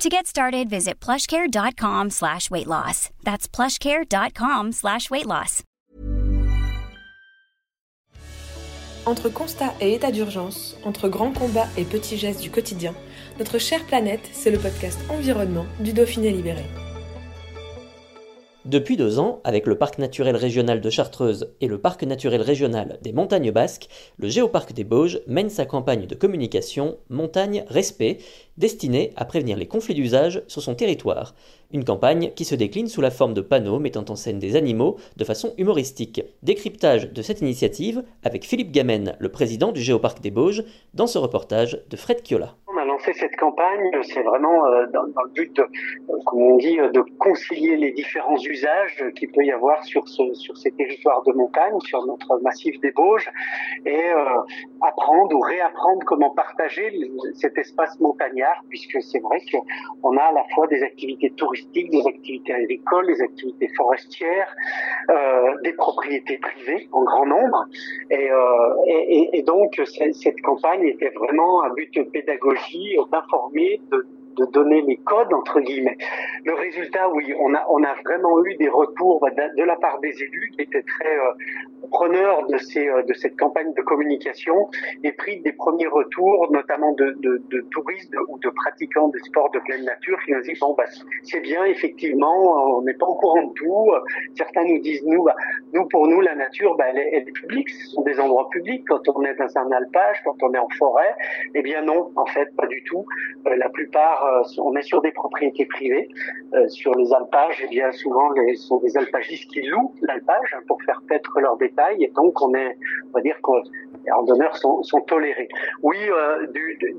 To get started, visit plushcare.com slash weight loss. That's plushcare.com slash weight loss. Entre constat et état d'urgence, entre grands combats et petits gestes du quotidien, notre chère planète, c'est le podcast Environnement du Dauphiné Libéré. Depuis deux ans, avec le parc naturel régional de Chartreuse et le parc naturel régional des montagnes basques, le Géoparc des Bauges mène sa campagne de communication Montagne Respect, destinée à prévenir les conflits d'usage sur son territoire. Une campagne qui se décline sous la forme de panneaux mettant en scène des animaux de façon humoristique. Décryptage de cette initiative avec Philippe Gamen, le président du Géoparc des Bauges, dans ce reportage de Fred Cette campagne, c'est vraiment euh, dans, le but, euh, comme on dit, de concilier les différents usages qu'il peut y avoir sur, ce, sur ces territoires de montagne, sur notre massif des Bauges, et euh, apprendre ou réapprendre comment partager cet espace montagnard, puisque c'est vrai qu'on a à la fois des activités touristiques, des activités agricoles, des activités forestières, euh, des propriétés privées en grand nombre, et, euh, et, donc cette campagne était vraiment un but de d'informer, de, de donner les codes entre guillemets. Le résultat, oui, on a vraiment eu des retours de, la part des élus qui étaient très euh, preneurs euh, de cette campagne de communication et pris des premiers retours, notamment de, touristes ou de pratiquants des sports de pleine nature, qui nous disent bon bah c'est bien effectivement, on n'est pas au courant de tout. Certains nous disent nous bah, pour nous la nature bah, elle, est, publique, ce sont des endroits publics quand on est dans un alpage, quand on est en forêt. Eh bien non, en fait pas du tout. Euh, la plupart on est sur des propriétés privées. Euh, sur les alpages, eh bien souvent, les, sont des alpagistes qui louent l'alpage hein, pour faire paître leurs détails. Et donc, on est, on va dire que les randonneurs sont, sont tolérés. Oui, euh,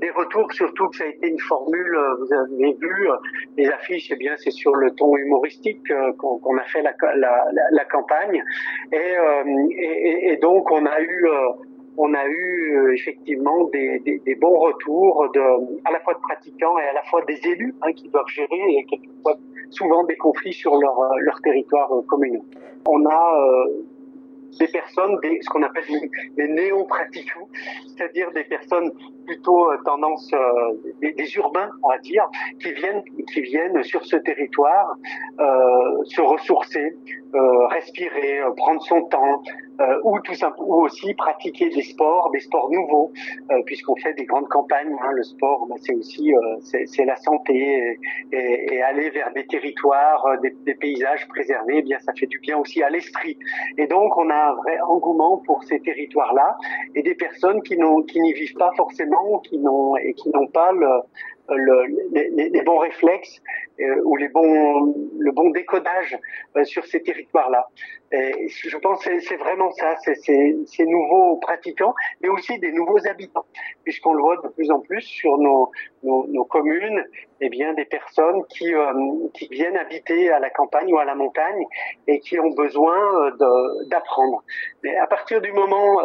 des retours, surtout que ça a été une formule, vous avez vu, les affiches, eh bien, c'est sur le ton humoristique qu'on a fait la, campagne. Et, donc, on a eu on a eu euh, effectivement des, des, des, bons retours de, à la fois de pratiquants et à la fois des élus hein, qui doivent gérer et quelquefois souvent des conflits sur leur, euh, leur territoire euh, commun. On a des personnes, des, ce qu'on appelle des néo-pratiquants, c'est-à-dire des personnes plutôt tendance des, des, urbains, on va dire, qui viennent, qui viennent sur ce territoire euh, se ressourcer, euh, respirer, prendre son temps, euh, ou tout ou aussi pratiquer des sports, des sports nouveaux, euh, puisqu'on fait des grandes campagnes. Hein, le sport, bah, c'est aussi euh, c'est la santé et, aller vers des territoires, des, des, paysages préservés, eh bien ça fait du bien aussi à l'esprit. Et donc on a un vrai engouement pour ces territoires-là et des personnes qui n'ont qui n'y vivent pas forcément, qui n'ont et qui n'ont pas le le, les, les, bons réflexes euh, ou les bons, le bon décodage euh, sur ces territoires-là. Je pense que c'est vraiment ça, c'est ces nouveaux pratiquants, mais aussi des nouveaux habitants, puisqu'on le voit de plus en plus sur nos, nos, nos communes, eh bien des personnes qui, euh, qui viennent habiter à la campagne ou à la montagne et qui ont besoin d'apprendre. Mais à partir du moment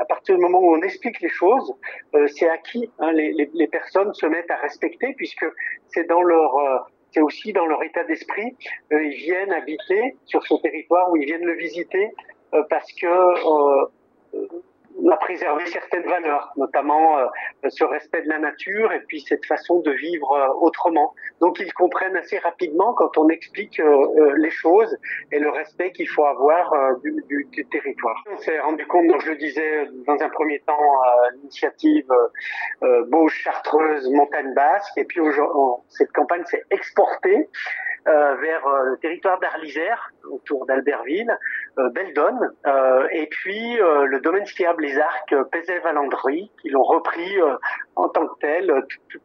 à partir du moment où on explique les choses, euh, c'est acquis. Hein, les, personnes se mettent à respecter puisque c'est euh, aussi dans leur état d'esprit. Euh, ils viennent habiter sur ce territoire ou ils viennent le visiter parce que a préservé certaines valeurs, notamment euh, ce respect de la nature et puis cette façon de vivre euh, autrement. Donc ils comprennent assez rapidement quand on explique euh, les choses et le respect qu'il faut avoir du, territoire. On s'est rendu compte, donc je le disais dans un premier temps, l'initiative Beauce, Chartreuse, Montagne Basque, et puis cette campagne s'est exportée euh, vers euh, le territoire d'Arlisère, autour d'Albertville, euh, Beldonne, euh, et puis le domaine skiable Les Arcs, Pézet-Valandry, qui l'ont repris en tant que tel,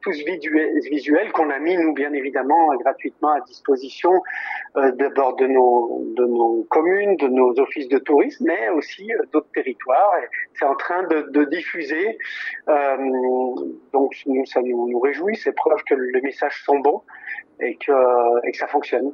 tout ce visuel qu'on a mis, nous, bien évidemment, gratuitement à disposition d'abord de nos, communes, de nos offices de tourisme, mais aussi d'autres territoires. C'est en train de, diffuser, donc nous, ça nous, réjouit, c'est preuve que les messages sont bons et que ça fonctionne.